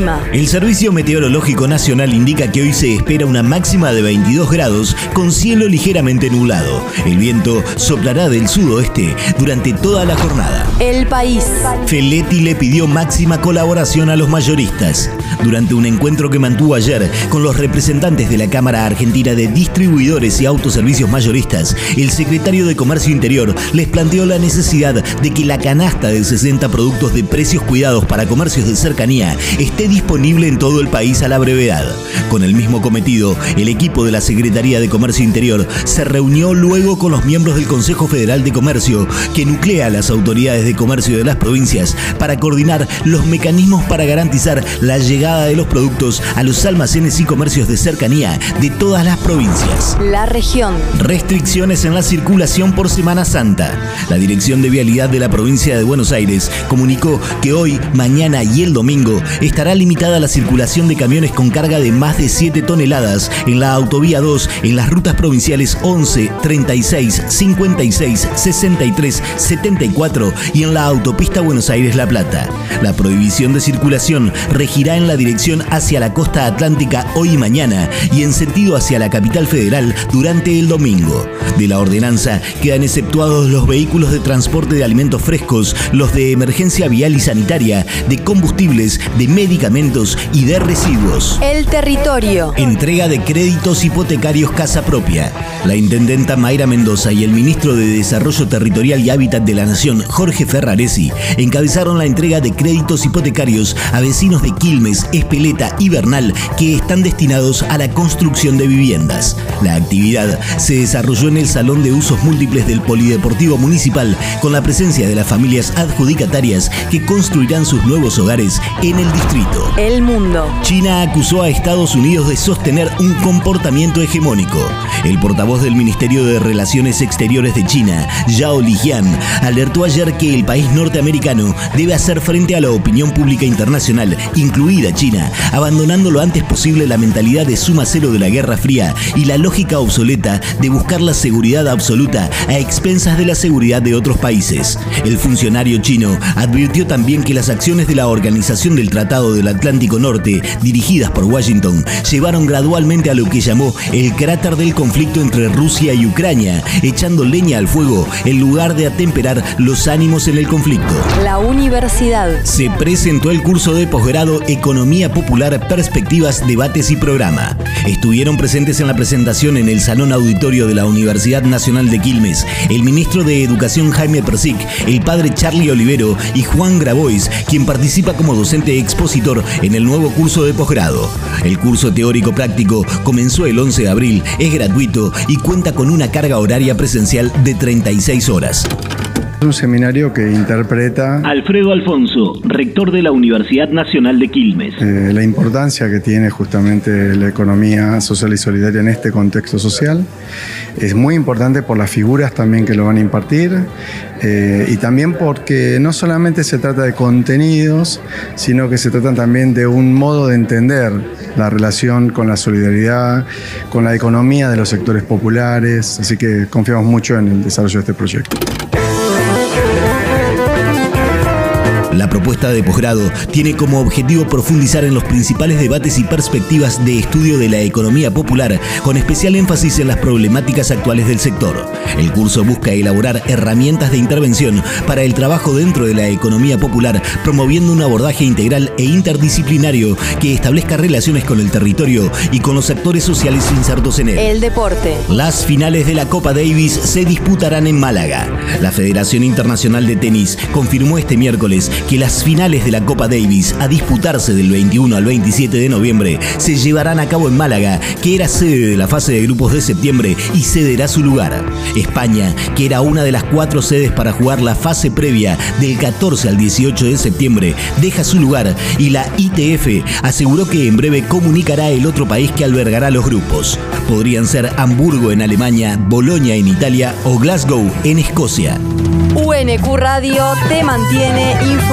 El clima. El Servicio Meteorológico Nacional indica que hoy se espera una máxima de 22 grados con cielo ligeramente nublado. El viento soplará del sudoeste durante toda la jornada. El país. Feletti le pidió máxima colaboración a los mayoristas. Durante un encuentro que mantuvo ayer con los representantes de la Cámara Argentina de Distribuidores y Autoservicios Mayoristas, el secretario de Comercio Interior les planteó la necesidad de que la canasta de 60 productos de precios cuidados para comercios de cercanía esté disponible en todo el país a la brevedad. Con el mismo cometido, el equipo de la Secretaría de Comercio Interior se reunió luego con los miembros del Consejo Federal de Comercio, que nuclea a las autoridades de comercio de las provincias para coordinar los mecanismos para garantizar la llegada de los productos a los almacenes y comercios de cercanía de todas las provincias. La región. Restricciones en la circulación por Semana Santa. La Dirección de Vialidad de la provincia de Buenos Aires comunicó que hoy, mañana y el domingo estará limitada la circulación de camiones con carga de más de 7 toneladas en la autovía 2 en las rutas provinciales 11, 36, 56, 63, 74 y en la autopista Buenos Aires-La Plata. La prohibición de circulación regirá en la dirección hacia la costa atlántica hoy y mañana y en sentido hacia la capital federal durante el domingo. De la ordenanza quedan exceptuados los vehículos de transporte de alimentos frescos, los de emergencia vial y sanitaria, de combustibles, de medicamentos y de residuos. El territorio. Entrega de créditos hipotecarios casa propia. La intendenta Mayra Mendoza y el ministro de Desarrollo Territorial y Hábitat de la Nación, Jorge Ferraresi, encabezaron la entrega de créditos hipotecarios a vecinos de Quilmes, Espeleta y Bernal que están destinados a la construcción de viviendas. La actividad se desarrolló en el Salón de Usos Múltiples del Polideportivo Municipal con la presencia de las familias adjudicatarias que construirán sus nuevos hogares en el distrito. El mundo. China acusó a Estados Unidos de sostener un comportamiento hegemónico. El portavoz del Ministerio de Relaciones Exteriores de China, Zhao Lijian, alertó ayer que el país norteamericano debe hacer frente a la opinión pública internacional, incluida China, abandonando lo antes posible la mentalidad de suma cero de la Guerra Fría y la lógica obsoleta de buscar la seguridad absoluta a expensas de la seguridad de otros países. El funcionario chino advirtió también que las acciones de la Organización del Tratado del Atlántico Norte, dirigidas por Washington, llevaron gradualmente a lo que llamó el cráter del conflicto entre Rusia y Ucrania, echando leña al fuego en lugar de atemperar los ánimos en el conflicto. La universidad. Se presentó el curso de posgrado Economía Popular, Perspectivas, Debates y Programa. Estuvieron presentes en la presentación en el Salón Auditorio de la Universidad Nacional de Quilmes el ministro de Educación Jaime Persic, el padre Charlie Olivero y Juan Grabois, quien participa como docente expositor en el nuevo curso de posgrado. El curso teórico práctico comenzó el 11 de abril, es gratuito y cuenta con una carga horaria presencial de 36 horas. Un seminario que interpreta Alfredo Alfonso, rector de la Universidad Nacional de Quilmes. eh, la importancia que tiene justamente la economía social y solidaria en este contexto social. Es muy importante por las figuras también que lo van a impartir eh, y también porque no solamente se trata de contenidos, sino que se trata también de un modo de entender la relación con la solidaridad, con la economía de los sectores populares. Así que confiamos mucho en el desarrollo de este proyecto. La propuesta de posgrado tiene como objetivo profundizar en los principales debates y perspectivas de estudio de la economía popular, con especial énfasis en las problemáticas actuales del sector. El curso busca elaborar herramientas de intervención para el trabajo dentro de la economía popular, promoviendo un abordaje integral e interdisciplinario que establezca relaciones con el territorio y con los actores sociales insertos en él. El deporte. Las finales de la Copa Davis se disputarán en Málaga. La Federación Internacional de Tenis confirmó este miércoles que las finales de la Copa Davis a disputarse del 21 al 27 de noviembre se llevarán a cabo en Málaga, que era sede de la fase de grupos de septiembre y cederá su lugar. España, que era una de las cuatro sedes para jugar la fase previa del 14 al 18 de septiembre, deja su lugar y la ITF aseguró que en breve comunicará el otro país que albergará los grupos. Podrían ser Hamburgo en Alemania, Bolonia en Italia o Glasgow en Escocia. UNQ Radio te mantiene